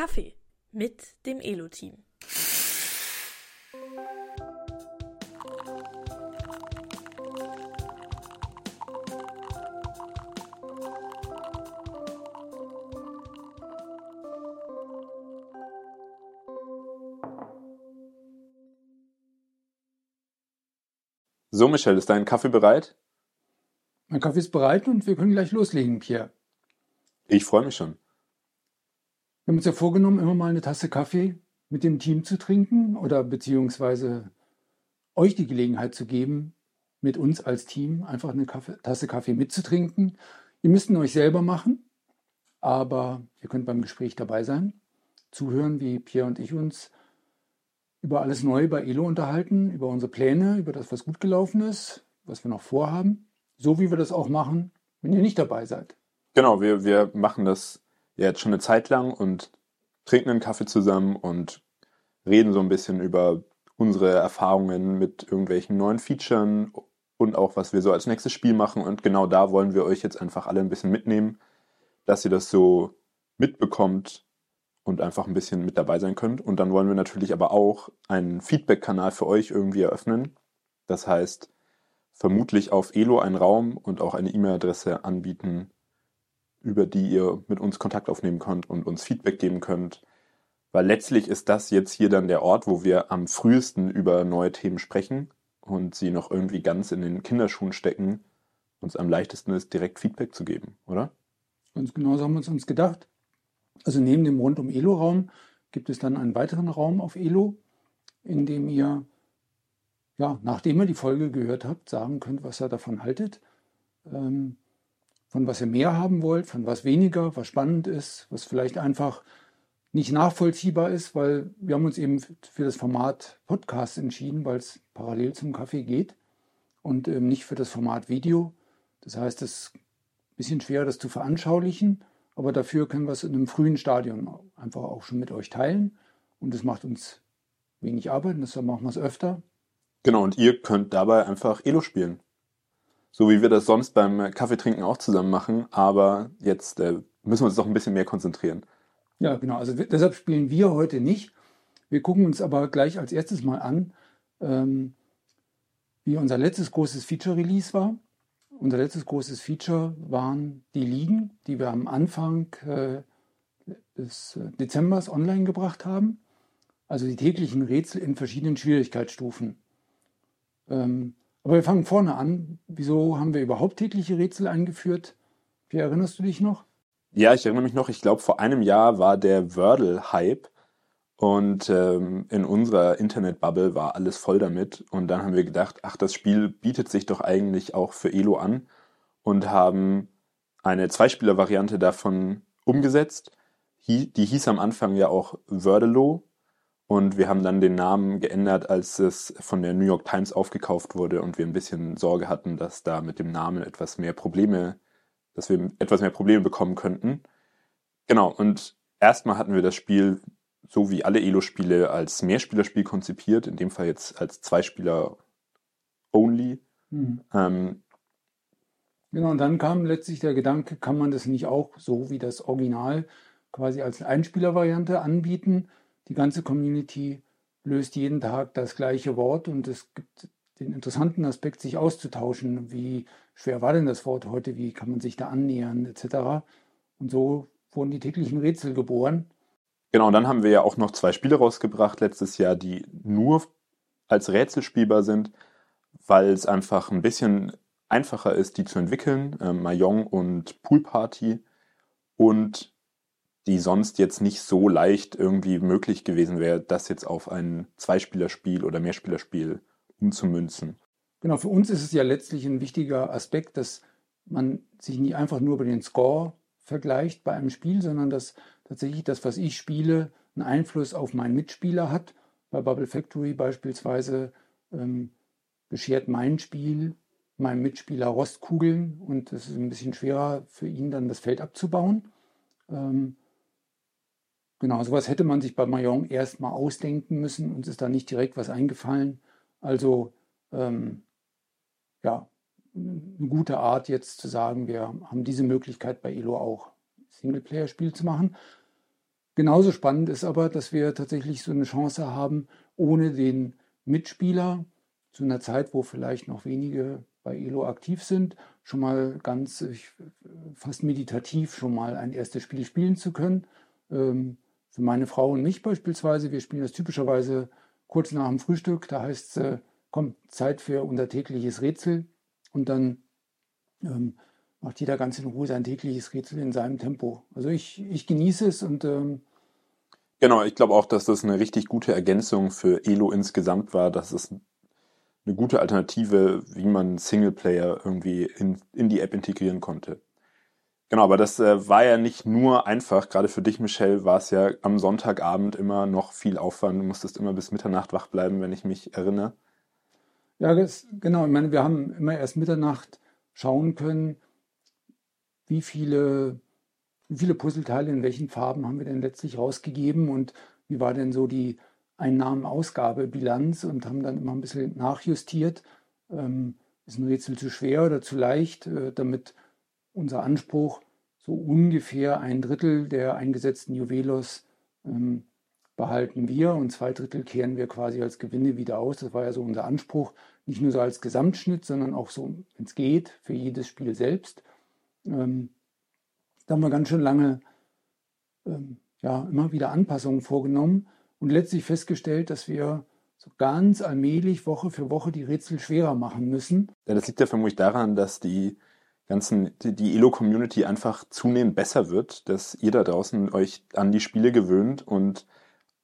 Kaffee mit dem Elo-Team. So, Michelle, ist dein Kaffee bereit? Mein Kaffee ist bereit und wir können gleich loslegen, Pierre. Ich freue mich schon. Wir haben uns ja vorgenommen, immer mal eine Tasse Kaffee mit dem Team zu trinken oder beziehungsweise euch die Gelegenheit zu geben, mit uns als Team einfach eine Kaffee, Tasse Kaffee mitzutrinken. Ihr müsst ihn euch selber machen, aber ihr könnt beim Gespräch dabei sein, zuhören, wie Pierre und ich uns über alles Neue bei Elo unterhalten, über unsere Pläne, über das, was gut gelaufen ist, was wir noch vorhaben, so wie wir das auch machen, wenn ihr nicht dabei seid. Genau, wir, wir machen das jetzt schon eine Zeit lang und trinken einen Kaffee zusammen und reden so ein bisschen über unsere Erfahrungen mit irgendwelchen neuen Features und auch was wir so als nächstes Spiel machen. Und genau da wollen wir euch jetzt einfach alle ein bisschen mitnehmen, dass ihr das so mitbekommt, und einfach ein bisschen mit dabei sein könnt. Und dann wollen wir natürlich aber auch einen Feedback-Kanal für euch irgendwie eröffnen. Das heißt, vermutlich auf Elo einen Raum und auch eine E-Mail-Adresse anbieten, über die ihr mit uns Kontakt aufnehmen könnt und uns Feedback geben könnt. Weil letztlich ist das jetzt hier dann der Ort, wo wir am frühesten über neue Themen sprechen und sie noch irgendwie ganz in den Kinderschuhen stecken, uns am leichtesten ist, direkt Feedback zu geben, oder? Ganz genau so haben wir es uns gedacht. Also neben dem rundum Elo-Raum gibt es dann einen weiteren Raum auf Elo, in dem ihr, ja, nachdem ihr die Folge gehört habt, sagen könnt, was ihr davon haltet, ähm, von was ihr mehr haben wollt, von was weniger, was spannend ist, was vielleicht einfach nicht nachvollziehbar ist, weil wir haben uns eben für das Format Podcast entschieden, weil es parallel zum Kaffee geht und ähm, nicht für das Format Video. Das heißt, es ist ein bisschen schwer, das zu veranschaulichen. Aber dafür können wir es in einem frühen Stadion einfach auch schon mit euch teilen. Und es macht uns wenig Arbeit, deshalb machen wir es öfter. Genau, und ihr könnt dabei einfach Elo spielen. So wie wir das sonst beim Kaffeetrinken auch zusammen machen, aber jetzt äh, müssen wir uns doch ein bisschen mehr konzentrieren. Ja, genau. Also deshalb spielen wir heute nicht. Wir gucken uns aber gleich als erstes mal an, ähm, wie unser letztes großes Feature-Release war. Unser letztes großes Feature waren die Ligen, die wir am Anfang äh, des äh, Dezembers online gebracht haben. Also die täglichen Rätsel in verschiedenen Schwierigkeitsstufen. Ähm, aber wir fangen vorne an. Wieso haben wir überhaupt tägliche Rätsel eingeführt? Wie erinnerst du dich noch? Ja, ich erinnere mich noch, ich glaube, vor einem Jahr war der Wordle-Hype und ähm, in unserer Internetbubble war alles voll damit. Und dann haben wir gedacht, ach, das Spiel bietet sich doch eigentlich auch für Elo an und haben eine Zweispieler-Variante davon umgesetzt. Die hieß am Anfang ja auch Wordelo. Und wir haben dann den Namen geändert, als es von der New York Times aufgekauft wurde und wir ein bisschen Sorge hatten, dass da mit dem Namen etwas mehr Probleme, dass wir etwas mehr Probleme bekommen könnten. Genau, und erstmal hatten wir das Spiel so wie alle Elo-Spiele als Mehrspielerspiel konzipiert, in dem Fall jetzt als Zweispieler-only. Mhm. Ähm, genau, und dann kam letztlich der Gedanke, kann man das nicht auch so wie das Original quasi als Einspieler-Variante anbieten? Die ganze Community löst jeden Tag das gleiche Wort und es gibt den interessanten Aspekt, sich auszutauschen. Wie schwer war denn das Wort heute? Wie kann man sich da annähern, etc. Und so wurden die täglichen Rätsel geboren. Genau, und dann haben wir ja auch noch zwei Spiele rausgebracht letztes Jahr, die nur als Rätsel spielbar sind, weil es einfach ein bisschen einfacher ist, die zu entwickeln. Äh, Mahjong und Pool Party. Und die sonst jetzt nicht so leicht irgendwie möglich gewesen wäre, das jetzt auf ein Zweispielerspiel oder Mehrspielerspiel umzumünzen. Genau, für uns ist es ja letztlich ein wichtiger Aspekt, dass man sich nicht einfach nur über den Score vergleicht bei einem Spiel, sondern dass tatsächlich das, was ich spiele, einen Einfluss auf meinen Mitspieler hat. Bei Bubble Factory beispielsweise ähm, beschert mein Spiel meinem Mitspieler Rostkugeln und es ist ein bisschen schwerer für ihn dann das Feld abzubauen. Ähm, genau, sowas hätte man sich bei Mayong erstmal ausdenken müssen. Uns ist da nicht direkt was eingefallen. Also ähm, ja, eine gute Art jetzt zu sagen, wir haben diese Möglichkeit bei Elo auch Singleplayer-Spiel zu machen. genauso spannend ist aber, dass wir tatsächlich so eine Chance haben, ohne den Mitspieler zu einer Zeit, wo vielleicht noch wenige bei Elo aktiv sind, schon mal ganz fast meditativ schon mal ein erstes Spiel spielen zu können. Ähm, für meine Frau und mich beispielsweise, wir spielen das typischerweise kurz nach dem Frühstück, da heißt es, kommt Zeit für unser tägliches Rätsel und dann ähm, macht jeder ganz in Ruhe sein tägliches Rätsel in seinem Tempo. Also ich, ich genieße es und ähm, Genau, ich glaube auch, dass das eine richtig gute Ergänzung für Elo insgesamt war, dass es eine gute Alternative, wie man Singleplayer irgendwie in, in die App integrieren konnte. Genau, aber das äh, war ja nicht nur einfach. Gerade für dich, Michelle, war es ja am Sonntagabend immer noch viel Aufwand. Du musstest immer bis Mitternacht wach bleiben, wenn ich mich erinnere. Ja, das, genau. Ich meine, wir haben immer erst Mitternacht schauen können, wie viele, wie viele Puzzleteile in welchen Farben haben wir denn letztlich rausgegeben und wie war denn so die Einnahmen-Ausgabe-Bilanz und haben dann immer ein bisschen nachjustiert. Ähm, ist ein Rätsel zu schwer oder zu leicht, äh, damit unser Anspruch so ungefähr ein Drittel der eingesetzten Juwelos ähm, behalten wir und zwei Drittel kehren wir quasi als Gewinne wieder aus. Das war ja so unser Anspruch, nicht nur so als Gesamtschnitt, sondern auch so, wenn es geht, für jedes Spiel selbst. Ähm, da haben wir ganz schön lange ähm, ja, immer wieder Anpassungen vorgenommen und letztlich festgestellt, dass wir so ganz allmählich Woche für Woche die Rätsel schwerer machen müssen. Ja, das liegt ja vermutlich daran, dass die ganzen, die, Elo-Community einfach zunehmend besser wird, dass ihr da draußen euch an die Spiele gewöhnt und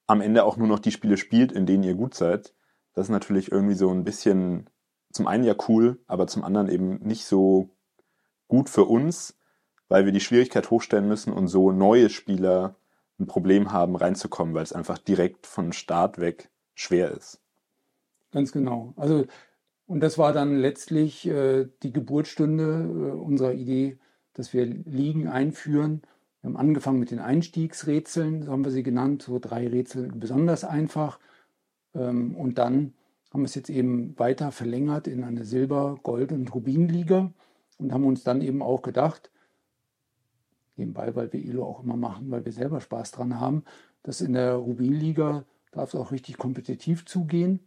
am Ende auch nur noch die Spiele spielt, in denen ihr gut seid. Das ist natürlich irgendwie so ein bisschen zum einen ja cool, aber zum anderen eben nicht so gut für uns, weil wir die Schwierigkeit hochstellen müssen und so neue Spieler ein Problem haben, reinzukommen, weil es einfach direkt von Start weg schwer ist. Ganz genau. Also, und das war dann letztlich äh, die Geburtsstunde äh, unserer Idee, dass wir Ligen einführen. Wir haben angefangen mit den Einstiegsrätseln, so haben wir sie genannt, so drei Rätsel besonders einfach. Ähm, und dann haben wir es jetzt eben weiter verlängert in eine Silber-, Gold- und Rubinliga und haben uns dann eben auch gedacht, nebenbei, weil wir ILO auch immer machen, weil wir selber Spaß dran haben, dass in der Rubinliga darf es auch richtig kompetitiv zugehen.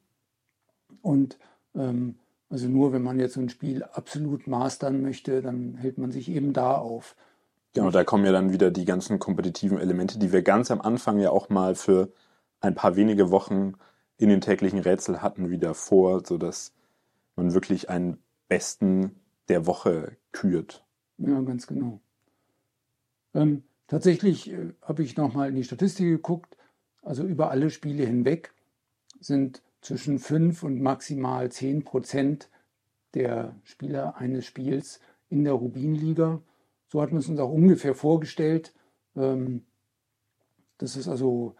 Und also nur wenn man jetzt so ein Spiel absolut mastern möchte, dann hält man sich eben da auf. Genau, da kommen ja dann wieder die ganzen kompetitiven Elemente, die wir ganz am Anfang ja auch mal für ein paar wenige Wochen in den täglichen Rätsel hatten, wieder vor, sodass man wirklich einen besten der Woche kürt. Ja, ganz genau. Ähm, tatsächlich äh, habe ich nochmal in die Statistik geguckt. Also über alle Spiele hinweg sind zwischen 5 und maximal 10 Prozent der Spieler eines Spiels in der Rubinliga. So hatten wir es uns auch ungefähr vorgestellt. Ähm, dass es also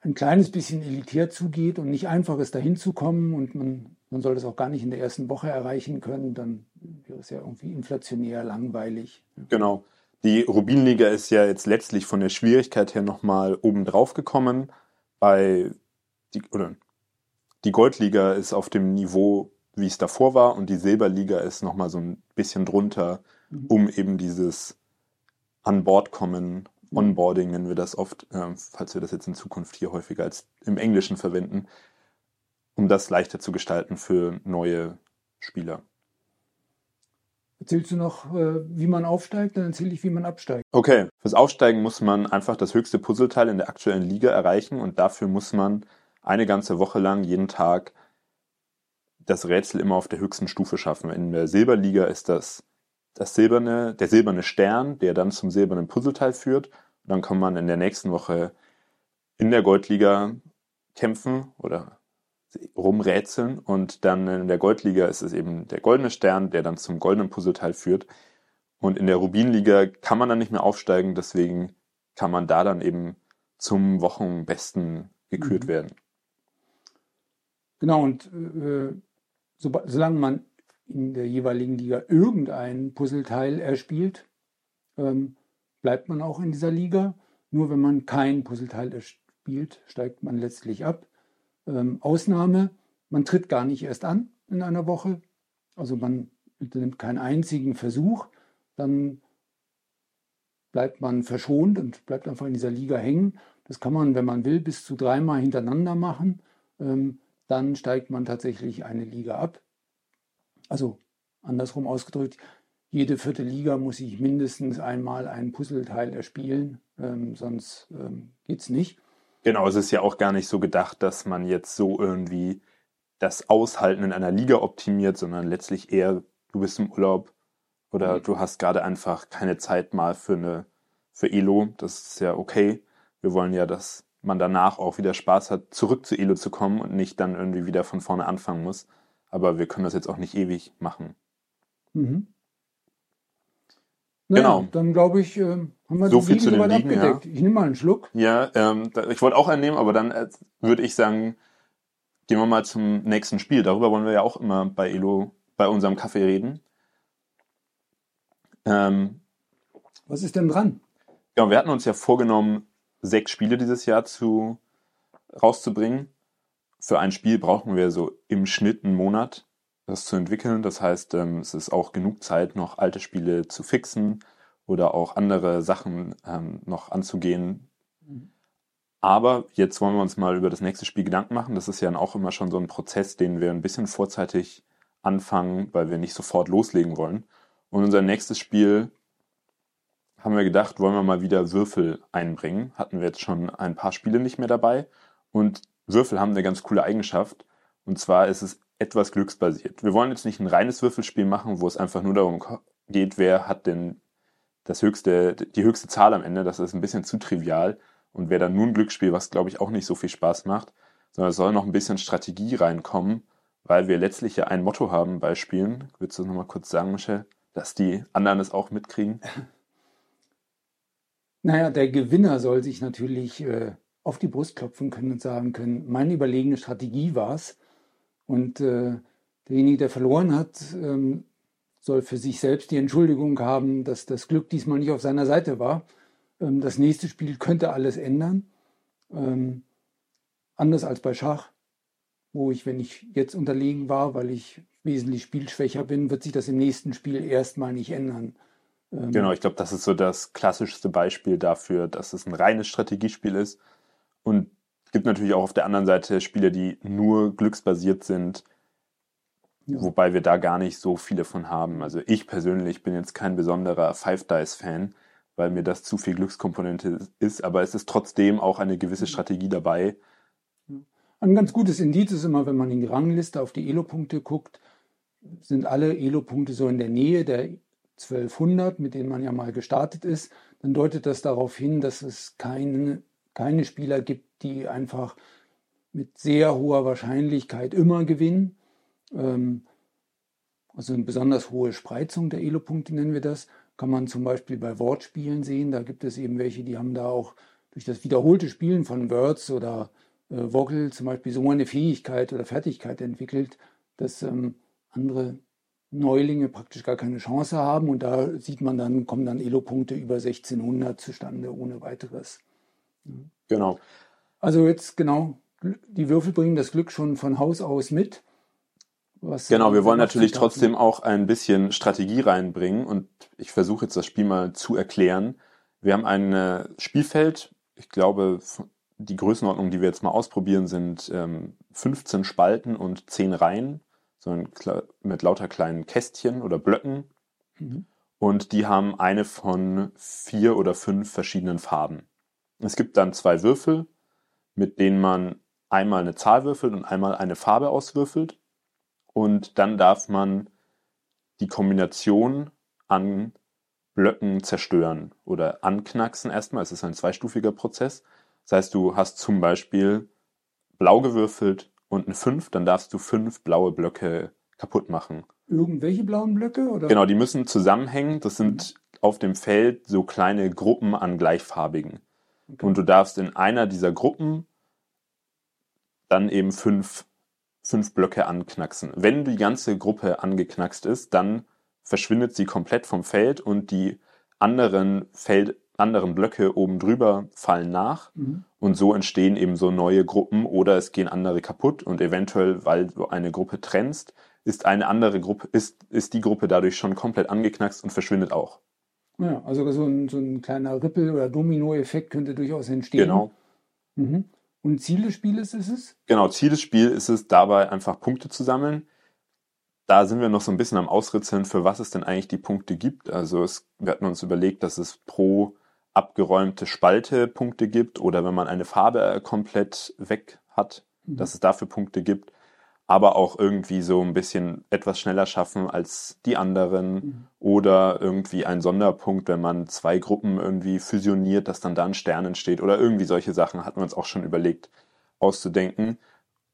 ein kleines bisschen elitär zugeht und nicht einfach ist, dahin zu kommen und man, man soll das auch gar nicht in der ersten Woche erreichen können, dann wäre es ja irgendwie inflationär langweilig. Genau. Die Rubinliga ist ja jetzt letztlich von der Schwierigkeit her nochmal oben drauf gekommen. Bei die, oder die Goldliga ist auf dem Niveau, wie es davor war, und die Silberliga ist nochmal so ein bisschen drunter, mhm. um eben dieses an Bord kommen, mhm. Onboarding nennen wir das oft, äh, falls wir das jetzt in Zukunft hier häufiger als im Englischen verwenden, um das leichter zu gestalten für neue Spieler. Erzählst du noch, äh, wie man aufsteigt, dann erzähle ich, wie man absteigt. Okay, fürs Aufsteigen muss man einfach das höchste Puzzleteil in der aktuellen Liga erreichen und dafür muss man eine ganze Woche lang jeden Tag das Rätsel immer auf der höchsten Stufe schaffen. In der Silberliga ist das, das silberne, der silberne Stern, der dann zum silbernen Puzzleteil führt. Und dann kann man in der nächsten Woche in der Goldliga kämpfen oder rumrätseln und dann in der Goldliga ist es eben der goldene Stern, der dann zum goldenen Puzzleteil führt. Und in der Rubinliga kann man dann nicht mehr aufsteigen, deswegen kann man da dann eben zum Wochenbesten gekürt mhm. werden. Genau, und äh, so, solange man in der jeweiligen Liga irgendein Puzzleteil erspielt, ähm, bleibt man auch in dieser Liga. Nur wenn man kein Puzzleteil erspielt, steigt man letztlich ab ähm, Ausnahme, man tritt gar nicht erst an in einer Woche, also man unternimmt keinen einzigen Versuch, dann, bleibt man verschont und bleibt einfach in dieser Liga hängen. Das kann man, wenn man will, bis zu dreimal hintereinander machen. Ähm, dann steigt man tatsächlich eine Liga ab. Also andersrum ausgedrückt, jede vierte Liga muss ich mindestens einmal ein Puzzleteil erspielen, ähm, sonst ähm, geht es nicht. Genau, es ist ja auch gar nicht so gedacht, dass man jetzt so irgendwie das Aushalten in einer Liga optimiert, sondern letztlich eher, du bist im Urlaub oder mhm. du hast gerade einfach keine Zeit mal für eine für Elo. Das ist ja okay. Wir wollen ja, dass man danach auch wieder Spaß hat, zurück zu Elo zu kommen und nicht dann irgendwie wieder von vorne anfangen muss. Aber wir können das jetzt auch nicht ewig machen. Mhm. Naja, genau. Dann glaube ich, äh, haben wir so viel zu den Ligen, abgedeckt. Ja. Ich nehme mal einen Schluck. Ja, ähm, ich wollte auch einen nehmen, aber dann äh, würde ich sagen, gehen wir mal zum nächsten Spiel. Darüber wollen wir ja auch immer bei Elo, bei unserem Kaffee reden. Ähm, Was ist denn dran? Ja, wir hatten uns ja vorgenommen, sechs Spiele dieses Jahr zu rauszubringen. Für ein Spiel brauchen wir so im Schnitt einen Monat das zu entwickeln. Das heißt, ähm, es ist auch genug Zeit, noch alte Spiele zu fixen oder auch andere Sachen ähm, noch anzugehen. Aber jetzt wollen wir uns mal über das nächste Spiel Gedanken machen. Das ist ja auch immer schon so ein Prozess, den wir ein bisschen vorzeitig anfangen, weil wir nicht sofort loslegen wollen. Und unser nächstes Spiel haben wir gedacht, wollen wir mal wieder Würfel einbringen. Hatten wir jetzt schon ein paar Spiele nicht mehr dabei. Und Würfel haben eine ganz coole Eigenschaft. Und zwar ist es etwas glücksbasiert. Wir wollen jetzt nicht ein reines Würfelspiel machen, wo es einfach nur darum geht, wer hat denn das höchste, die höchste Zahl am Ende. Das ist ein bisschen zu trivial. Und wer dann nur ein Glücksspiel, was glaube ich auch nicht so viel Spaß macht, sondern es soll noch ein bisschen Strategie reinkommen, weil wir letztlich ja ein Motto haben bei Spielen. Würdest du das nochmal kurz sagen, Michel, dass die anderen es auch mitkriegen? Naja, der Gewinner soll sich natürlich äh, auf die Brust klopfen können und sagen können, meine überlegene Strategie war es, und äh, derjenige, der verloren hat, ähm, soll für sich selbst die Entschuldigung haben, dass das Glück diesmal nicht auf seiner Seite war. Ähm, das nächste Spiel könnte alles ändern. Ähm, anders als bei Schach, wo ich, wenn ich jetzt unterlegen war, weil ich wesentlich spielschwächer bin, wird sich das im nächsten Spiel erstmal nicht ändern. Ähm, genau, ich glaube, das ist so das klassischste Beispiel dafür, dass es ein reines Strategiespiel ist. Und es gibt natürlich auch auf der anderen Seite Spiele, die nur glücksbasiert sind, ja. wobei wir da gar nicht so viele von haben. Also ich persönlich bin jetzt kein besonderer Five Dice Fan, weil mir das zu viel Glückskomponente ist, aber es ist trotzdem auch eine gewisse Strategie dabei. Ein ganz gutes Indiz ist immer, wenn man in die Rangliste auf die Elo-Punkte guckt, sind alle Elo-Punkte so in der Nähe der 1200, mit denen man ja mal gestartet ist, dann deutet das darauf hin, dass es keine, keine Spieler gibt, die einfach mit sehr hoher Wahrscheinlichkeit immer gewinnen. Ähm, also eine besonders hohe Spreizung der Elo-Punkte nennen wir das. Kann man zum Beispiel bei Wortspielen sehen. Da gibt es eben welche, die haben da auch durch das wiederholte Spielen von Words oder äh, Vogel zum Beispiel so eine Fähigkeit oder Fertigkeit entwickelt, dass ähm, andere Neulinge praktisch gar keine Chance haben. Und da sieht man dann, kommen dann Elo-Punkte über 1600 zustande ohne weiteres. Genau. Also jetzt genau, die Würfel bringen das Glück schon von Haus aus mit. genau, wir wollen natürlich trotzdem auch ein bisschen Strategie reinbringen und ich versuche jetzt das Spiel mal zu erklären. Wir haben ein äh, Spielfeld, ich glaube, die Größenordnung, die wir jetzt mal ausprobieren, sind ähm, 15 Spalten und 10 Reihen, so mit lauter kleinen Kästchen oder Blöcken. Mhm. Und die haben eine von vier oder fünf verschiedenen Farben. Es gibt dann zwei Würfel, mit denen man einmal eine Zahl würfelt und einmal eine Farbe auswürfelt. Und dann darf man die Kombination an Blöcken zerstören oder anknacksen erstmal. Es ist ein zweistufiger Prozess. Das heißt, du hast zum Beispiel blau gewürfelt und eine 5, dann darfst du fünf blaue Blöcke kaputt machen. Irgendwelche blauen Blöcke? Oder? Genau, die müssen zusammenhängen. Das sind auf dem Feld so kleine Gruppen an gleichfarbigen. Okay. Und du darfst in einer dieser Gruppen dann eben fünf, fünf Blöcke anknacksen. Wenn die ganze Gruppe angeknackst ist, dann verschwindet sie komplett vom Feld und die anderen Feld, anderen Blöcke oben drüber fallen nach mhm. und so entstehen eben so neue Gruppen oder es gehen andere kaputt und eventuell, weil du eine Gruppe trennst, ist eine andere Gruppe, ist, ist die Gruppe dadurch schon komplett angeknackst und verschwindet auch. Ja, also so ein, so ein kleiner Rippel- oder Domino-Effekt könnte durchaus entstehen. Genau. Mhm. Und Ziel des Spieles ist es? Genau, Ziel des Spiels ist es, dabei einfach Punkte zu sammeln. Da sind wir noch so ein bisschen am Ausritzeln, für was es denn eigentlich die Punkte gibt. Also es, wir hatten uns überlegt, dass es pro abgeräumte Spalte Punkte gibt oder wenn man eine Farbe komplett weg hat, Mhm. dass es dafür Punkte gibt. Aber auch irgendwie so ein bisschen etwas schneller schaffen als die anderen Mhm. oder irgendwie ein Sonderpunkt, wenn man zwei Gruppen irgendwie fusioniert, dass dann da ein Stern entsteht oder irgendwie solche Sachen hatten wir uns auch schon überlegt auszudenken.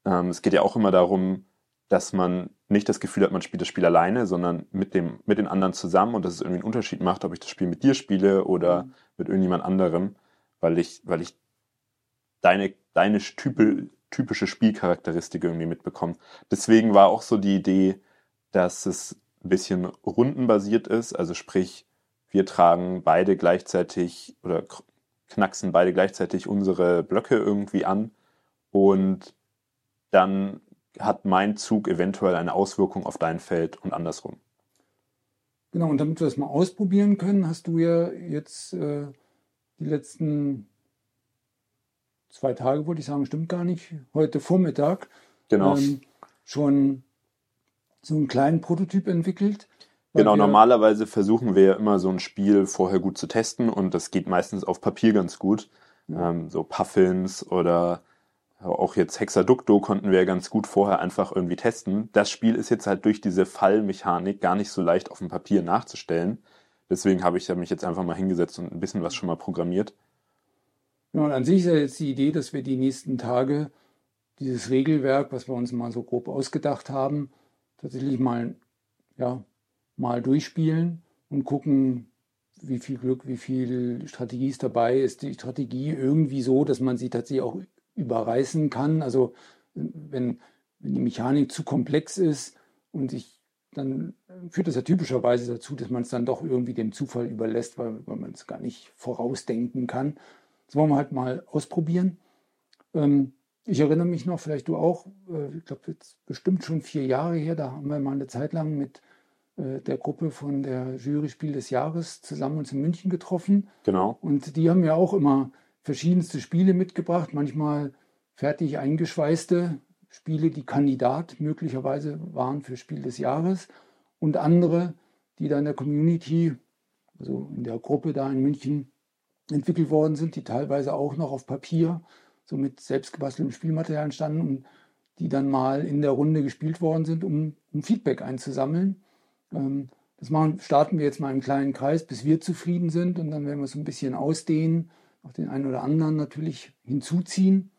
Ähm, es geht ja auch immer darum, dass man nicht das Gefühl hat, man spielt das Spiel alleine, sondern mit dem, mit den anderen zusammen und dass es irgendwie einen Unterschied macht, ob ich das Spiel mit dir spiele oder Mhm. mit irgendjemand anderem, weil ich, weil ich deine, deine type, typische Spielcharakteristik irgendwie mitbekomme. Deswegen war auch so die Idee, dass es ein bisschen rundenbasiert ist, also sprich, wir tragen beide gleichzeitig oder knacksen beide gleichzeitig unsere Blöcke irgendwie an und dann hat mein Zug eventuell eine Auswirkung auf dein Feld und andersrum. Genau, und damit wir das mal ausprobieren können, hast du ja jetzt äh, die letzten zwei Tage, wollte ich sagen, stimmt gar nicht, heute Vormittag Genau. ähm, schon so einen kleinen Prototyp entwickelt. Genau, normalerweise versuchen wir ja immer so ein Spiel vorher gut zu testen und das geht meistens auf Papier ganz gut. Ja. Ähm, so Puffins oder auch jetzt Hexaducto konnten wir ja ganz gut vorher einfach irgendwie testen. Das Spiel ist jetzt halt durch diese Fallmechanik gar nicht so leicht auf dem Papier nachzustellen. Deswegen habe ich mich jetzt einfach mal hingesetzt und ein bisschen was schon mal programmiert. Ja, und an sich ist ja jetzt die Idee, dass wir die nächsten Tage dieses Regelwerk, was wir uns mal so grob ausgedacht haben, tatsächlich mal, ja, mal durchspielen und gucken, wie viel Glück, wie viel Strategie ist dabei. Ist die Strategie irgendwie so, dass man sie tatsächlich auch überreißen kann? Also wenn, wenn die Mechanik zu komplex ist und ich dann führt das ja typischerweise dazu, dass man es dann doch irgendwie dem Zufall überlässt, weil, weil man es gar nicht vorausdenken kann. Das wollen wir halt mal ausprobieren. Ähm, ich erinnere mich noch, vielleicht du auch, äh, ich glaube jetzt bestimmt schon vier Jahre her, da haben wir mal eine Zeit lang mit äh, der Gruppe von der Jury Spiel des Jahres zusammen uns in München getroffen. Genau. Und die haben ja auch immer verschiedenste Spiele mitgebracht, manchmal fertig eingeschweißte Spiele, die Kandidat möglicherweise waren für Spiel des Jahres und andere, die da in der Community, also in der Gruppe da in München entwickelt worden sind, die teilweise auch noch auf Papier, so mit selbstgebasteltem Spielmaterial entstanden und die dann mal in der Runde gespielt worden sind, um, um Feedback einzusammeln. Ähm, das machen, starten wir jetzt mal im kleinen Kreis, bis wir zufrieden sind und dann werden wir es ein bisschen ausdehnen, auch den einen oder anderen natürlich hinzuziehen.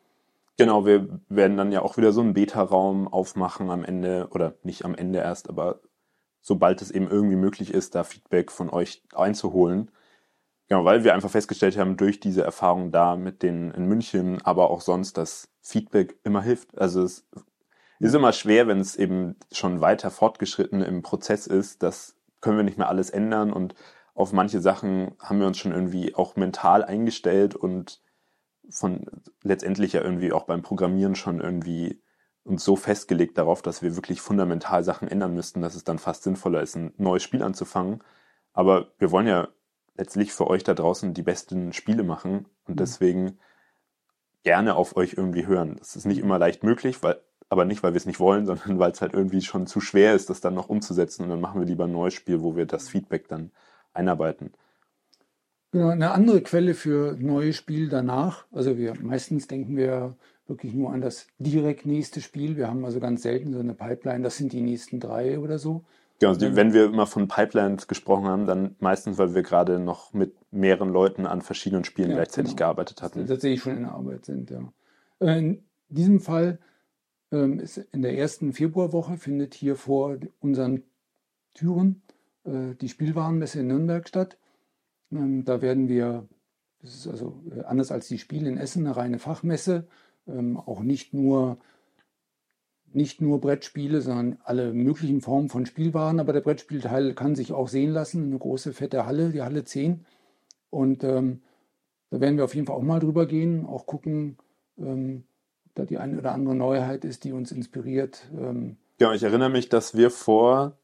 Genau, wir werden dann ja auch wieder so einen Beta-Raum aufmachen am Ende, oder nicht am Ende erst, aber sobald es eben irgendwie möglich ist, da Feedback von euch einzuholen. Genau, weil wir einfach festgestellt haben, durch diese Erfahrung da mit den in München, aber auch sonst, dass Feedback immer hilft. Also es ist immer schwer, wenn es eben schon weiter fortgeschritten im Prozess ist, das können wir nicht mehr alles ändern und auf manche Sachen haben wir uns schon irgendwie auch mental eingestellt und von letztendlich ja irgendwie auch beim Programmieren schon irgendwie uns so festgelegt darauf, dass wir wirklich fundamental Sachen ändern müssten, dass es dann fast sinnvoller ist, ein neues Spiel anzufangen. Aber wir wollen ja letztlich für euch da draußen die besten Spiele machen und Mhm. deswegen gerne auf euch irgendwie hören. Das ist nicht immer leicht möglich, weil, aber nicht, weil wir es nicht wollen, sondern weil es halt irgendwie schon zu schwer ist, das dann noch umzusetzen und dann machen wir lieber ein neues Spiel, wo wir das Feedback dann einarbeiten. Genau, eine andere Quelle für neue Spiel danach. Also wir meistens denken wir wirklich nur an das direkt nächste Spiel. Wir haben also ganz selten so eine Pipeline, das sind die nächsten drei oder so. Genau, also die, wenn wir immer von Pipelines gesprochen haben, dann meistens, weil wir gerade noch mit mehreren Leuten an verschiedenen Spielen Ja, gleichzeitig genau. gearbeitet die hatten. tatsächlich schon in der Arbeit sind. Ja. Äh, In diesem Fall ähm, ist in der ersten Februarwoche findet hier vor unseren Türen die Spielwarenmesse in Nürnberg statt. Ähm, Da werden wir, das ist also äh, anders als die Spiele in Essen, eine reine Fachmesse, ähm, auch nicht nur nicht nur Brettspiele, sondern alle möglichen Formen von Spielwaren. Aber der Brettspielteil kann sich auch sehen lassen. Eine große, fette Halle, die Halle 10. Und ähm, da werden wir auf jeden Fall auch mal drüber gehen, auch gucken, ähm, ob da die eine oder andere Neuheit ist, die uns inspiriert. Ähm, Ja, ich erinnere mich, dass wir vor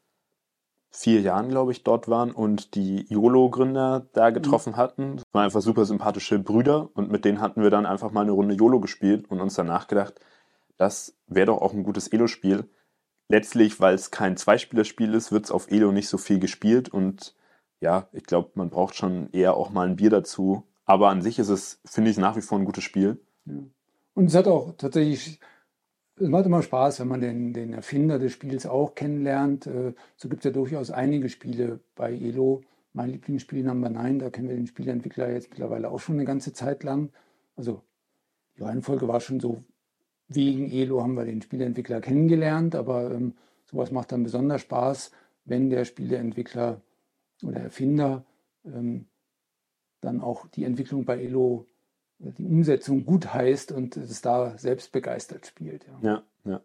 vier Jahren, glaube ich, dort waren und die YOLO-Gründer da getroffen mhm. hatten. Das waren einfach super sympathische Brüder und mit denen hatten wir dann einfach mal eine Runde YOLO gespielt und uns danach gedacht, das wäre doch auch ein gutes Elo-Spiel. Letztlich, weil es kein Zweispielerspiel ist, wird es auf Elo nicht so viel gespielt und ja, ich glaube, man braucht schon eher auch mal ein Bier dazu. Aber an sich ist es, finde ich, nach wie vor ein gutes Spiel. Ja. Und es hat auch tatsächlich es macht immer Spaß, wenn man den, den Erfinder des Spiels auch kennenlernt. Äh, so gibt es ja durchaus einige Spiele bei Elo. Mein Lieblingsspiel Number 9, da kennen wir den Spieleentwickler jetzt mittlerweile auch schon eine ganze Zeit lang. Also die Reihenfolge war schon so, wegen Elo haben wir den Spieleentwickler kennengelernt, aber ähm, sowas macht dann besonders Spaß, wenn der Spieleentwickler oder Erfinder ähm, dann auch die Entwicklung bei Elo die Umsetzung gut heißt und es da selbst begeistert spielt. Ja, ja. ja.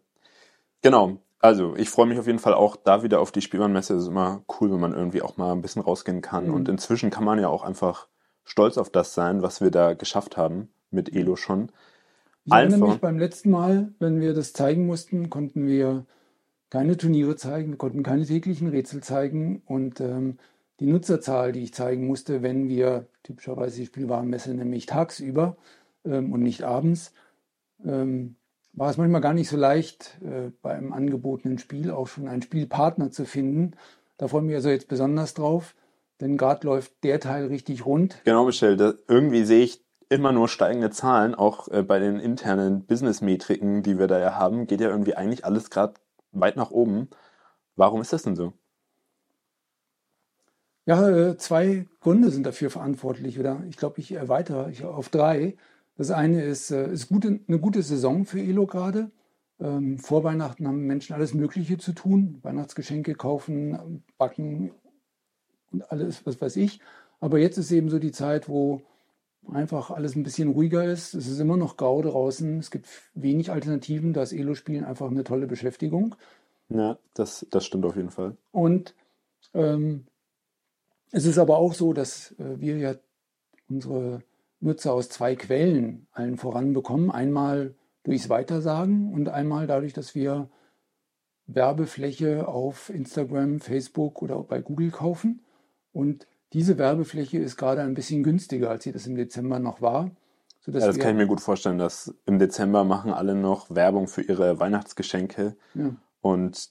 Genau. Also ich freue mich auf jeden Fall auch da wieder auf die Spielwarenmesse. Es ist immer cool, wenn man irgendwie auch mal ein bisschen rausgehen kann. Mhm. Und inzwischen kann man ja auch einfach stolz auf das sein, was wir da geschafft haben mit Elo schon. Ich erinnere mich beim letzten Mal, wenn wir das zeigen mussten, konnten wir keine Turniere zeigen, wir konnten keine täglichen Rätsel zeigen und ähm, die Nutzerzahl, die ich zeigen musste, wenn wir typischerweise die Spielwarenmesse nämlich tagsüber ähm, und nicht abends, ähm, war es manchmal gar nicht so leicht, äh, bei einem angebotenen Spiel auch schon einen Spielpartner zu finden. Da freue ich mich also jetzt besonders drauf, denn gerade läuft der Teil richtig rund. Genau, Michelle, da, irgendwie sehe ich immer nur steigende Zahlen, auch äh, bei den internen Business-Metriken, die wir da ja haben, geht ja irgendwie eigentlich alles gerade weit nach oben. Warum ist das denn so? Ja, äh, zwei Gründe sind dafür verantwortlich. Oder ich glaube, ich erweitere auf drei. Das eine ist, äh, ist gute, eine gute Saison für Elo gerade. Ähm, vor Weihnachten haben Menschen alles Mögliche zu tun. Weihnachtsgeschenke kaufen, backen und alles, was weiß ich. Aber jetzt ist eben so die Zeit, wo einfach alles ein bisschen ruhiger ist. Es ist immer noch grau draußen. Es gibt wenig Alternativen. Da ist Elo-Spielen einfach eine tolle Beschäftigung. Ja, das, das stimmt auf jeden Fall. Und ähm, es ist aber auch so, dass äh, wir ja unsere Nutzer aus zwei Quellen allen voran bekommen. Einmal durchs Weitersagen und einmal dadurch, dass wir Werbefläche auf Instagram, Facebook oder bei Google kaufen. Und diese Werbefläche ist gerade ein bisschen günstiger, als sie das im Dezember noch war. ja, das kann ich mir gut vorstellen, dass im Dezember machen alle noch Werbung für ihre Weihnachtsgeschenke ja. und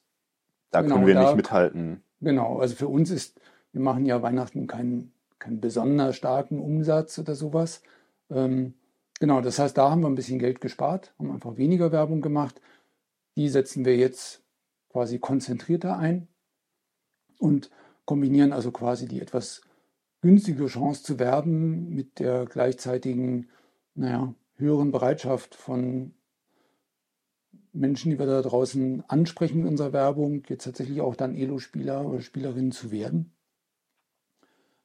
da genau, können wir da, nicht mithalten. Genau, also für uns ist wir machen ja Weihnachten keinen, keinen besonders starken Umsatz oder sowas. Ähm, genau, das heißt, da haben wir ein bisschen Geld gespart, haben einfach weniger Werbung gemacht. Die setzen wir jetzt quasi konzentrierter ein und kombinieren also quasi die etwas günstige Chance zu werben mit der gleichzeitigen, naja, höheren Bereitschaft von Menschen, die wir da draußen ansprechen mit unserer Werbung, jetzt tatsächlich auch dann Elo-Spieler oder Spielerinnen zu werden.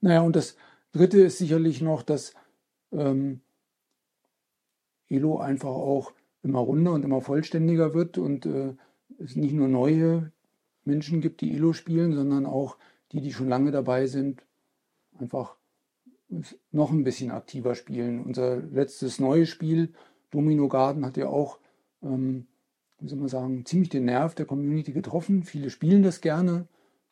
Naja, und das Dritte ist sicherlich noch, dass ähm, Elo einfach auch immer runder und immer vollständiger wird und äh, es nicht nur neue Menschen gibt, die Elo spielen, sondern auch die, die schon lange dabei sind, einfach noch ein bisschen aktiver spielen. Unser letztes neues Spiel, Domino Garden, hat ja auch, ähm, wie soll man sagen, ziemlich den Nerv der Community getroffen. Viele spielen das gerne.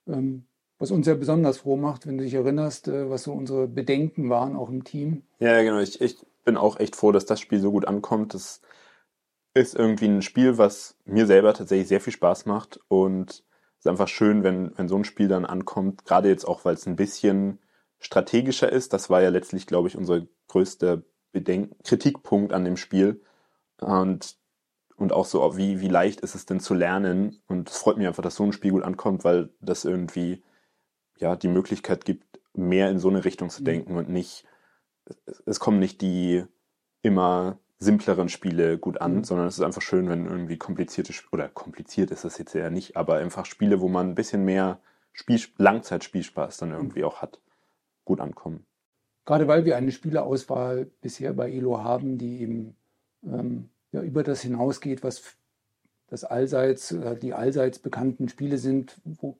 Ähm, was uns ja besonders froh macht, wenn du dich erinnerst, äh, was so unsere Bedenken waren, auch im Team. Ja, genau. Ich, ich bin auch echt froh, dass das Spiel so gut ankommt. Das ist irgendwie ein Spiel, was mir selber tatsächlich sehr viel Spaß macht und es ist einfach schön, wenn, wenn so ein Spiel dann ankommt, gerade jetzt auch, weil es ein bisschen strategischer ist. Das war ja letztlich, glaube ich, unser größter Bedenk Kritikpunkt an dem Spiel. Und, und auch so, wie, wie leicht ist es denn zu lernen? Und es freut mich einfach, dass so ein Spiel gut ankommt, weil das irgendwie ja, die Möglichkeit gibt, mehr in so eine Richtung zu mhm. denken mhm. und nicht, es, kommen nicht die immer simpleren Spiele gut an, mhm. sondern es ist einfach schön, wenn irgendwie komplizierte, oder kompliziert ist das jetzt ja nicht, aber einfach Spiele, wo man ein bisschen mehr Spiel, Langzeitspielspaß dann irgendwie mhm. auch hat, gut ankommen. Gerade weil wir eine Spieleauswahl bisher bei Elo haben, die eben ähm, ja, über das hinausgeht, was das allseits, äh, die allseits bekannten Spiele sind, wo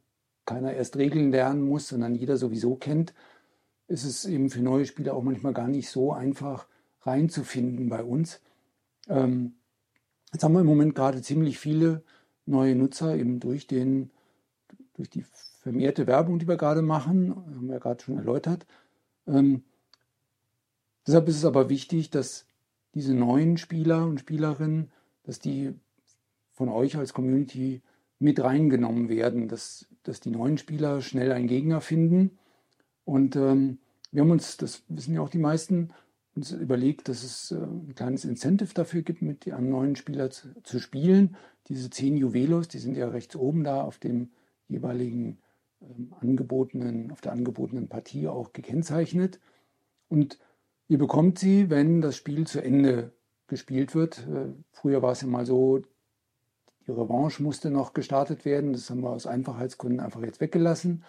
keiner erst Regeln lernen muss, sondern jeder sowieso kennt, ist es eben für neue Spieler auch manchmal gar nicht so einfach reinzufinden bei uns. Ähm, jetzt haben wir im Moment gerade ziemlich viele neue Nutzer eben durch den durch die vermehrte Werbung, die wir gerade machen, haben wir gerade schon erläutert. Ähm, deshalb ist es aber wichtig, dass diese neuen Spieler und Spielerinnen, dass die von euch als Community mit reingenommen werden, dass, dass die neuen Spieler schnell einen Gegner finden. Und ähm, wir haben uns, das wissen ja auch die meisten, uns überlegt, dass es äh, ein kleines Incentive dafür gibt, mit einem neuen Spieler zu, zu, spielen. Diese zehn Juwelos, die sind ja rechts oben da auf dem jeweiligen ähm, angebotenen, auf der angebotenen Partie auch gekennzeichnet. Und ihr bekommt sie, wenn das Spiel zu Ende gespielt wird. Äh, früher war es ja mal so, die Revanche musste noch gestartet werden. Das haben wir aus Einfachheitsgründen einfach jetzt weggelassen.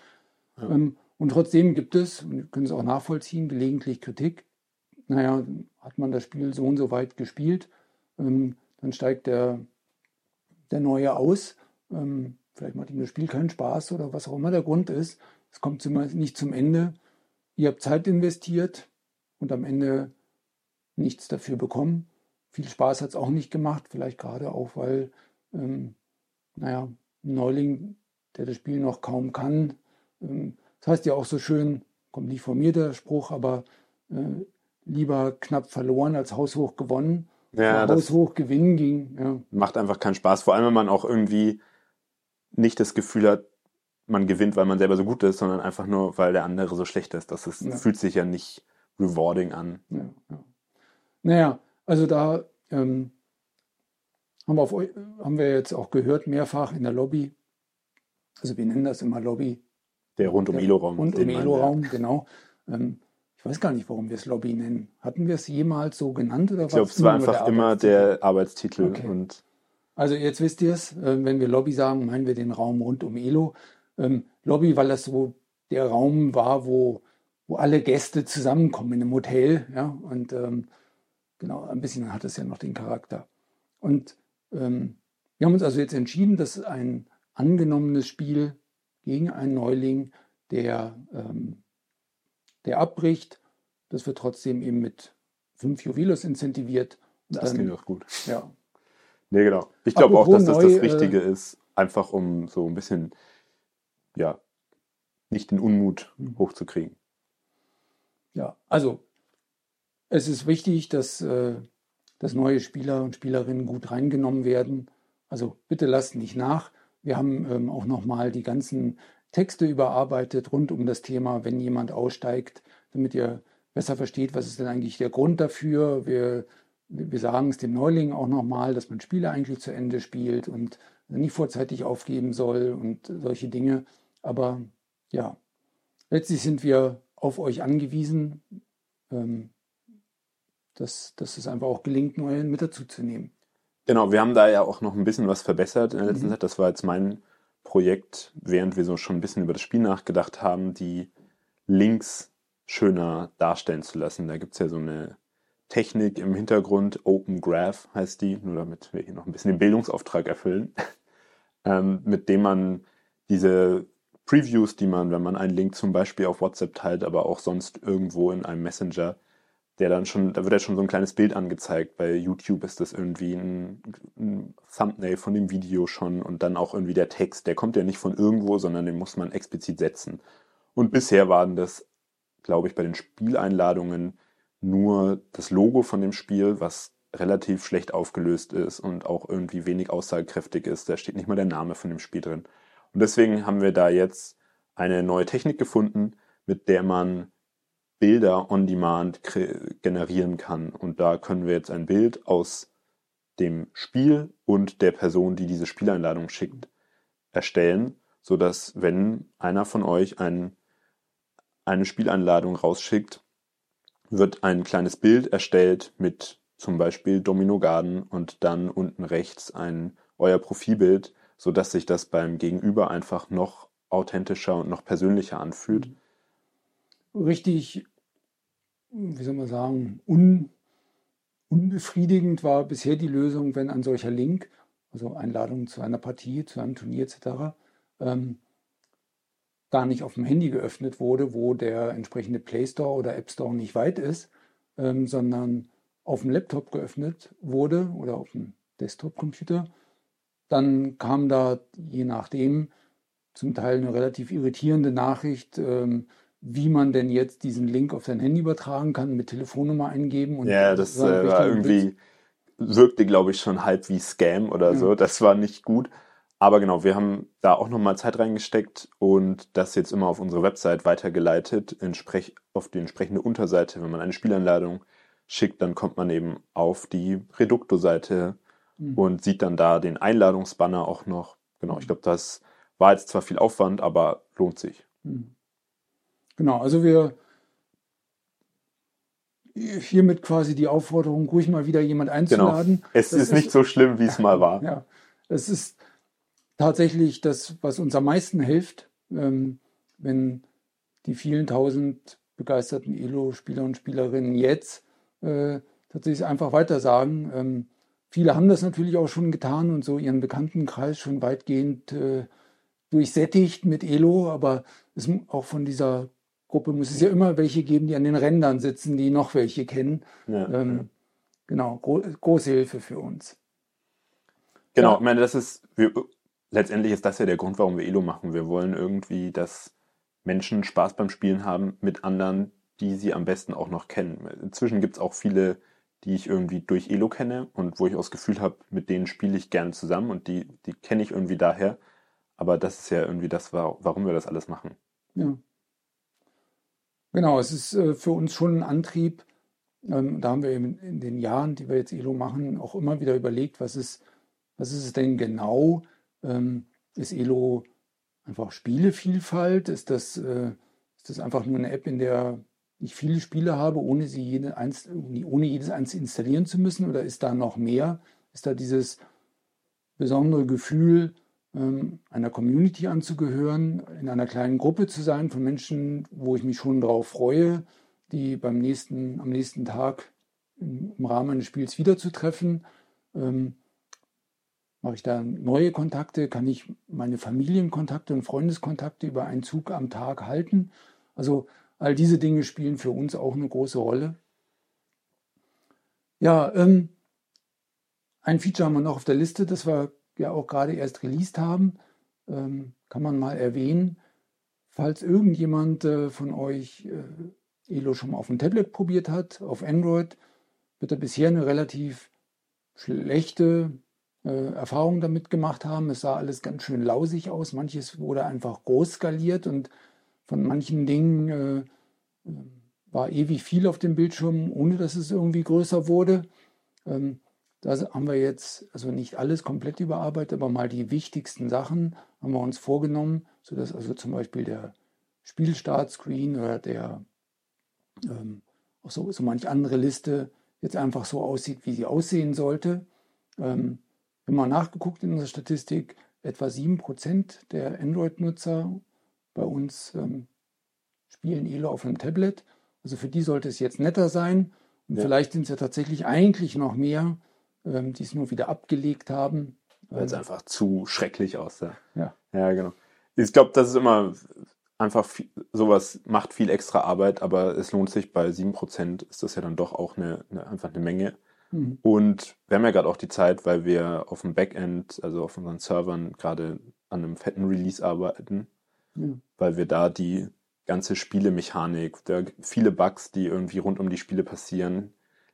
Ja. Ähm, und trotzdem gibt es, und wir können es auch nachvollziehen, gelegentlich Kritik. Naja, hat man das Spiel so und so weit gespielt, ähm, dann steigt der, der Neue aus. Ähm, vielleicht macht ihm das Spiel keinen Spaß oder was auch immer der Grund ist. Es kommt nicht zum Ende. Ihr habt Zeit investiert und am Ende nichts dafür bekommen. Viel Spaß hat es auch nicht gemacht, vielleicht gerade auch, weil, ähm, naja, ein Neuling, der das Spiel noch kaum kann. Ähm, das heißt ja auch so schön, kommt nicht von mir der Spruch, aber äh, lieber knapp verloren als haushoch gewonnen. Ja, haushoch gewinnen ging. Ja. Macht einfach keinen Spaß, vor allem wenn man auch irgendwie nicht das Gefühl hat, man gewinnt, weil man selber so gut ist, sondern einfach nur, weil der andere so schlecht ist. Das ist, ja. fühlt sich ja nicht rewarding an. Ja, ja. Naja, also da ähm, haben, wir auf, haben wir jetzt auch gehört, mehrfach in der Lobby. Also wir nennen das immer Lobby. Der rund um Elo-Raum. Rund um Elo-Raum, genau. Ähm, ich weiß gar nicht, warum wir es Lobby nennen. Hatten wir es jemals so genannt? Oder ich glaube, es war einfach immer der Arbeitstitel. Okay. Und also jetzt wisst ihr es, äh, wenn wir Lobby sagen, meinen wir den Raum rund um Elo. Ähm, Lobby, weil das so der Raum war, wo, wo alle Gäste zusammenkommen in einem Hotel. Ja? Und ähm, genau, ein bisschen hat es ja noch den Charakter. Und ähm, wir haben uns also jetzt entschieden, dass ein angenommenes Spiel gegen einen Neuling, der, ähm, der abbricht, das wird trotzdem eben mit fünf Juwelos incentiviert. das dann, klingt auch gut. Ja, Nee, genau. Ich glaube auch, dass das neu, das Richtige äh, ist, einfach um so ein bisschen, ja, nicht den Unmut hm. hochzukriegen. Ja, also es ist wichtig, dass, äh, dass neue Spieler und Spielerinnen gut reingenommen werden. Also bitte lasst nicht nach. Wir haben ähm, auch nochmal die ganzen Texte überarbeitet rund um das Thema, wenn jemand aussteigt, damit ihr besser versteht, was ist denn eigentlich der Grund dafür. Wir wir sagen es dem Neuling auch nochmal, dass man Spiele eigentlich zu Ende spielt und nicht vorzeitig aufgeben soll und solche Dinge. Aber ja, letztlich sind wir auf euch angewiesen, ähm, dass, dass es einfach auch gelingt, Neue mit dazu zu nehmen. Genau, wir haben da ja auch noch ein bisschen was verbessert in der letzten mhm. Zeit. Das war jetzt mein Projekt, während wir so schon ein bisschen über das Spiel nachgedacht haben, die Links schöner darstellen zu lassen. Da gibt es ja so eine Technik im Hintergrund, Open Graph heißt die, nur damit wir hier noch ein bisschen den Bildungsauftrag erfüllen, ähm, mit dem man diese Previews, die man, wenn man einen Link zum Beispiel auf WhatsApp teilt, aber auch sonst irgendwo in einem Messenger, der dann schon, da wird ja schon so ein kleines Bild angezeigt. Bei YouTube ist das irgendwie ein, ein, Thumbnail von dem Video schon und dann auch irgendwie der Text. Der kommt ja nicht von irgendwo, sondern den muss man explizit setzen. Und bisher waren das, glaube ich, bei den Spieleinladungen nur das Logo von dem Spiel, was relativ schlecht aufgelöst ist und auch irgendwie wenig aussagekräftig ist. Da steht nicht mal der Name von dem Spiel drin. Und deswegen haben wir da jetzt eine neue Technik gefunden, mit der man Bilder on Demand generieren kann. Und da können wir jetzt ein Bild aus dem Spiel und der Person, die diese Spieleinladung schickt, erstellen, sodass wenn einer von euch ein, eine Spieleinladung rausschickt, wird ein kleines Bild erstellt mit zum Beispiel Domino Garden und dann unten rechts ein euer Profilbild, sodass sich das beim Gegenüber einfach noch authentischer und noch persönlicher anfühlt. Richtig, wie soll man sagen, un, unbefriedigend war bisher die Lösung, wenn ein solcher Link, also Einladung zu einer Partie, zu einem Turnier etc., ähm, gar nicht auf dem Handy geöffnet wurde, wo der entsprechende Play Store oder App Store nicht weit ist, ähm, sondern auf dem Laptop geöffnet wurde oder auf dem Desktop-Computer, dann kam da je nachdem zum Teil eine relativ irritierende Nachricht, ähm, wie man denn jetzt diesen Link auf sein Handy übertragen kann, mit Telefonnummer eingeben. Und ja, das äh, war irgendwie, wirkte, glaube ich, schon halb wie Scam oder ja. so. Das war nicht gut. Aber genau, wir haben da auch nochmal Zeit reingesteckt und das jetzt immer auf unsere Website weitergeleitet, auf die entsprechende Unterseite. Wenn man eine Spielanladung schickt, dann kommt man eben auf die Reducto-Seite mhm. und sieht dann da den Einladungsbanner auch noch. Genau, ich glaube, das war jetzt zwar viel Aufwand, aber lohnt sich. Mhm. Genau, also wir hiermit quasi die Aufforderung, ruhig mal wieder jemand genau. einzuladen. Genau. Es ist, ist nicht so schlimm, wie es mal war. Ja, es ist tatsächlich das, was uns am meisten hilft, ähm, wenn die vielen tausend begeisterten Elo-Spieler und Spielerinnen jetzt äh, tatsächlich einfach weiter sagen. Ähm, viele haben das natürlich auch schon getan und so ihren Bekanntenkreis schon weitgehend äh, durchsättigt mit Elo, aber es, auch von dieser Gruppe muss es ja immer welche geben, die an den Rändern sitzen, die noch welche kennen. Ja, ähm, ja. Genau, gro große Hilfe für uns. Genau, ja. ich meine, das ist, wir, letztendlich ist das ja der Grund, warum wir Elo machen. Wir wollen irgendwie, dass Menschen Spaß beim Spielen haben mit anderen, die sie am besten auch noch kennen. Inzwischen gibt es auch viele, die ich irgendwie durch Elo kenne und wo ich auch das Gefühl habe, mit denen spiele ich gerne zusammen und die, die kenne ich irgendwie daher. Aber das ist ja irgendwie das, warum wir das alles machen. Ja. Genau, es ist äh, für uns schon ein Antrieb. Ähm, da haben wir eben in den Jahren, die wir jetzt Elo machen, auch immer wieder überlegt, was ist, was ist es denn genau, ähm, ist Elo einfach Spielevielfalt? Ist das, äh, ist das einfach nur eine App, in der ich viele Spiele habe, ohne, sie jede eins, ohne jedes eins installieren zu müssen? Oder ist da noch mehr? Ist da dieses besondere Gefühl, einer Community anzugehören, in einer kleinen Gruppe zu sein von Menschen, wo ich mich schon darauf freue, die beim nächsten, am nächsten Tag im, Rahmen eines Spiels wiederzutreffen? Ähm, Mache ich da neue Kontakte? Kann ich meine Familienkontakte und Freundeskontakte über einen Zug am Tag halten? Also all diese Dinge spielen für uns auch eine große Rolle. Ja, ähm, ein Feature haben wir noch auf der Liste, das wir ja auch gerade erst released haben. Ähm, kann man mal erwähnen. Falls irgendjemand äh, von euch äh, Elo schon mal auf dem Tablet probiert hat, auf Android, wird er bisher eine relativ schlechte äh, Erfahrungen damit gemacht haben. Es sah alles ganz schön lausig aus. Manches wurde einfach groß skaliert und von manchen Dingen äh, äh, war ewig viel auf dem Bildschirm, ohne dass es irgendwie größer wurde. Ähm, da haben wir jetzt, also nicht alles komplett überarbeitet, aber mal die wichtigsten Sachen haben wir uns vorgenommen, sodass also zum Beispiel der Spielstartscreen oder der ähm, auch so, so manch andere Liste jetzt einfach so aussieht, wie sie aussehen sollte. Ähm, wir haben mal nachgeguckt in unserer Statistik, etwa 7% der Android-Nutzer bei uns ähm, spielen Elo auf einem Tablet. Also für die sollte es jetzt netter sein. Und ja. vielleicht sind es ja tatsächlich eigentlich noch mehr, ähm, die es nur wieder abgelegt haben. Weil es ähm, einfach zu schrecklich aussah. Ja. Ja, genau. Ich glaube, das ist immer einfach viel, sowas macht viel extra Arbeit, aber es lohnt sich bei 7% ist das ja dann doch auch eine, eine einfach eine Menge. Mhm. Und wir haben ja gerade auch die Zeit, weil wir auf dem Backend, also auf unseren Servern, gerade an einem fetten Release arbeiten, mhm. weil wir da die ganze Spielemechanik, viele Bugs, die irgendwie rund um die Spiele passieren,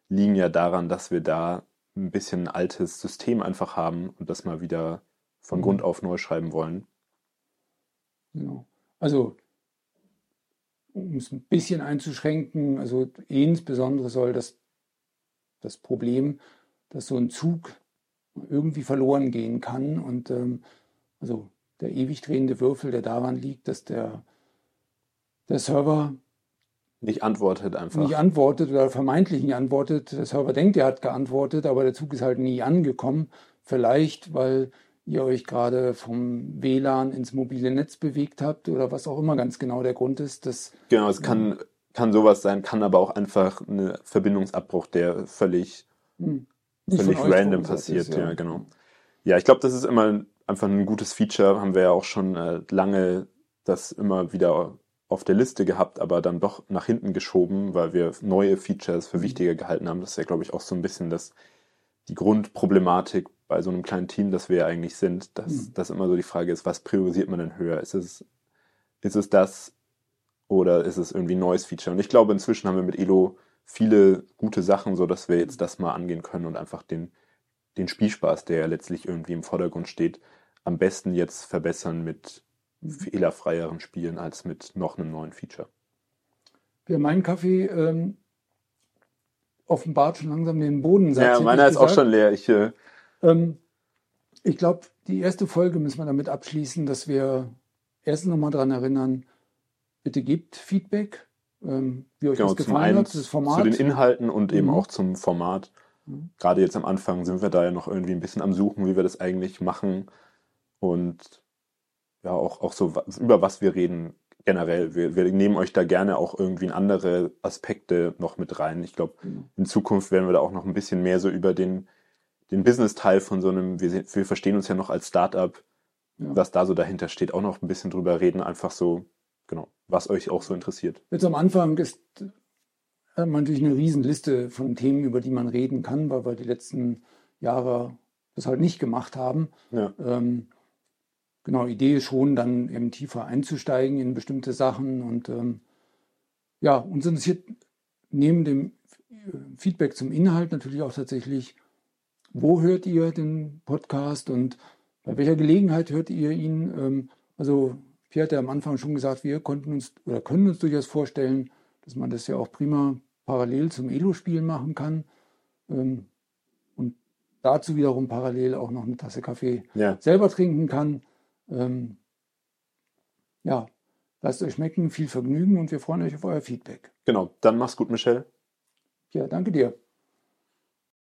liegen ja daran, dass wir da ein bisschen ein altes System einfach haben und das mal wieder von mhm. Grund auf neu schreiben wollen. Genau. Also, um es ein bisschen einzuschränken, also insbesondere soll das das Problem, dass so ein Zug irgendwie verloren gehen kann. Und ähm, also der ewig drehende Würfel, der daran liegt, dass der, der Server nicht antwortet einfach. Nicht antwortet oder vermeintlich nicht antwortet. Der Server denkt, er hat geantwortet, aber der Zug ist halt nie angekommen. Vielleicht, weil ihr euch gerade vom WLAN ins mobile Netz bewegt habt oder was auch immer ganz genau der Grund ist. Dass, genau, es kann kann sowas sein, kann aber auch einfach ein Verbindungsabbruch, der völlig, hm. völlig random passiert. Ist, ja. ja. genau. Ja, ich glaube, das ist immer einfach ein gutes Feature. Haben wir ja auch schon äh, lange das immer wieder auf der Liste gehabt, aber dann doch nach hinten geschoben, weil wir neue Features für hm. wichtiger gehalten haben. Das ist ja, glaube ich, auch so ein bisschen das, die Grundproblematik bei so einem kleinen Team, das wir ja eigentlich sind, dass Mhm. das immer so die Frage ist, was priorisiert man denn höher? Ist es, ist es das oder ist es irgendwie ein neues Feature? Und ich glaube, inzwischen haben wir mit Elo viele gute Sachen, so dass wir jetzt das mal angehen können und einfach den, den Spielspaß, der ja letztlich irgendwie im Vordergrund steht, am besten jetzt verbessern mit fehlerfreieren Spielen als mit noch einem neuen Feature. Ja, mein Kaffee ähm, offenbart schon langsam den Bodensatz. Ja, meiner ist auch gesagt. schon leer. Ich, äh, Ähm, ich glaube, die erste Folge müssen wir damit abschließen, dass wir erstens nochmal daran erinnern, bitte gebt Feedback, ähm, wie euch Genau, das gefallen hat, das Format. zu den Inhalten und eben Mhm. auch zum Format. Mhm. Gerade jetzt am Anfang sind wir da ja noch irgendwie ein bisschen am Suchen, wie wir das eigentlich machen und ja, auch, auch so über was wir reden generell. Wir, wir nehmen euch da gerne auch irgendwie in andere Aspekte noch mit rein. Ich glaube, Genau. in Zukunft werden wir da auch noch ein bisschen mehr so über den, den Business-Teil von so einem, wir, wir verstehen uns ja noch als Startup, Ja. was da so dahinter steht, auch noch ein bisschen drüber reden. Einfach so, genau, was euch auch so interessiert. Jetzt am Anfang ist man natürlich eine Riesenliste von Themen, über die man reden kann, weil wir die letzten Jahre das halt nicht gemacht haben. Ja. Ähm, genau, Idee ist schon, dann eben tiefer einzusteigen in bestimmte Sachen und ähm, ja, uns interessiert neben dem äh, Feedback zum Inhalt natürlich auch tatsächlich, wo hört ihr den Podcast und bei welcher Gelegenheit hört ihr ihn? Ähm, also Pierre hat ja am Anfang schon gesagt, wir konnten uns oder können uns durchaus vorstellen, dass man das ja auch prima parallel zum Elo-Spiel machen kann ähm, und dazu wiederum parallel auch noch eine Tasse Kaffee Ja, selber trinken kann. Ähm, ja, lasst euch schmecken, viel Vergnügen und wir freuen euch auf euer Feedback. genau. Dann mach's gut, Michelle. Ja, danke dir.